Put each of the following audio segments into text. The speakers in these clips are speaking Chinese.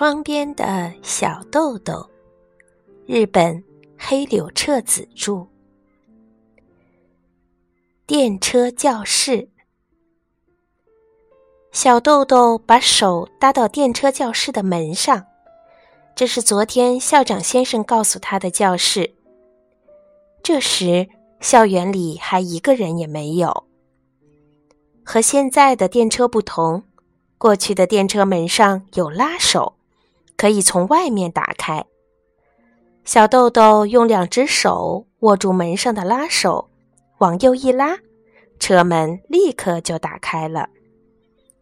窗边的小豆豆，日本黑柳彻子著。电车教室，小豆豆把手搭到电车教室的门上，这是昨天校长先生告诉他的教室。这时，校园里还一个人也没有。和现在的电车不同。过去的电车门上有拉手，可以从外面打开。小豆豆用两只手握住门上的拉手，往右一拉，车门立刻就打开了。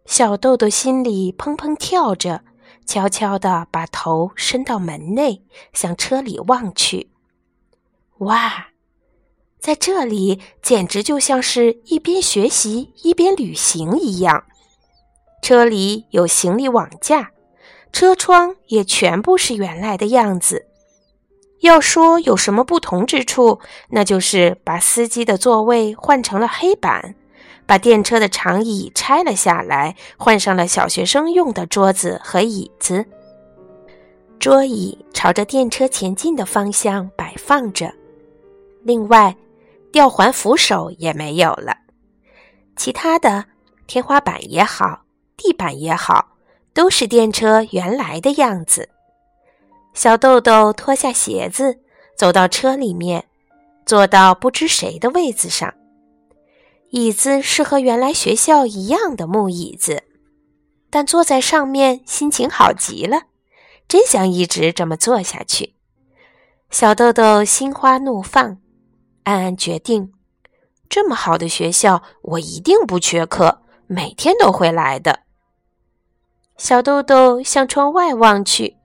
小豆豆心里砰砰跳着，悄悄地把头伸到门内，向车里望去。哇，在这里简直就像是一边学习一边旅行一样。车里有行李网架，车窗也全部是原来的样子。要说有什么不同之处，那就是把司机的座位换成了黑板，把电车的长椅拆了下来，换上了小学生用的桌子和椅子。桌椅朝着电车前进的方向摆放着。另外，吊环扶手也没有了。其他的，天花板也好。地板也好，都是电车原来的样子。小豆豆脱下鞋子，走到车里面，坐到不知谁的位子上。椅子是和原来学校一样的木椅子，但坐在上面心情好极了，真想一直这么坐下去。小豆豆心花怒放，暗暗决定：这么好的学校，我一定不缺课，每天都会来的。小豆豆向窗外望去，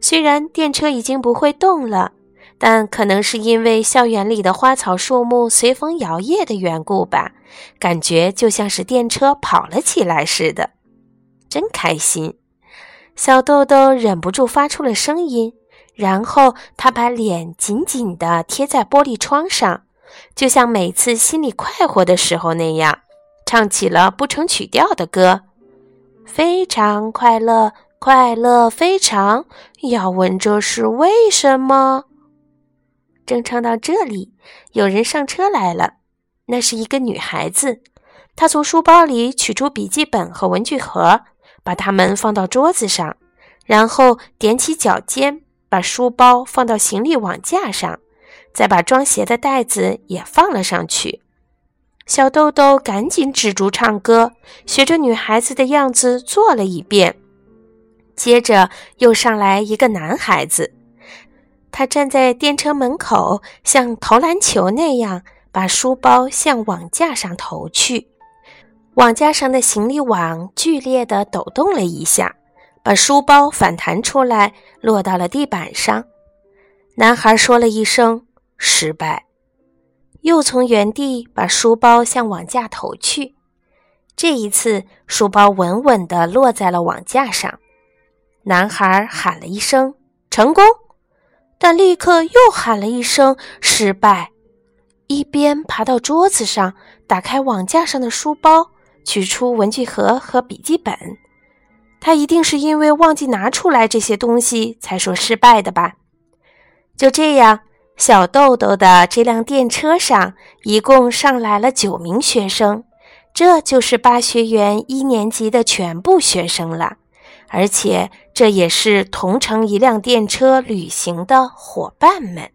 虽然电车已经不会动了，但可能是因为校园里的花草树木随风摇曳的缘故吧，感觉就像是电车跑了起来似的，真开心。小豆豆忍不住发出了声音，然后他把脸紧紧地贴在玻璃窗上，就像每次心里快活的时候那样，唱起了不成曲调的歌。非常快乐，快乐非常。要问这是为什么？正唱到这里，有人上车来了。那是一个女孩子，她从书包里取出笔记本和文具盒，把它们放到桌子上，然后踮起脚尖，把书包放到行李网架上，再把装鞋的袋子也放了上去。小豆豆赶紧止住唱歌，学着女孩子的样子做了一遍。接着又上来一个男孩子，他站在电车门口，像投篮球那样把书包向网架上投去。网架上的行李网剧烈地抖动了一下，把书包反弹出来，落到了地板上。男孩说了一声“失败”。又从原地把书包向网架投去，这一次书包稳稳地落在了网架上。男孩喊了一声“成功”，但立刻又喊了一声“失败”。一边爬到桌子上，打开网架上的书包，取出文具盒和笔记本。他一定是因为忘记拿出来这些东西才说失败的吧？就这样。小豆豆的这辆电车上一共上来了九名学生，这就是八学园一年级的全部学生了，而且这也是同乘一辆电车旅行的伙伴们。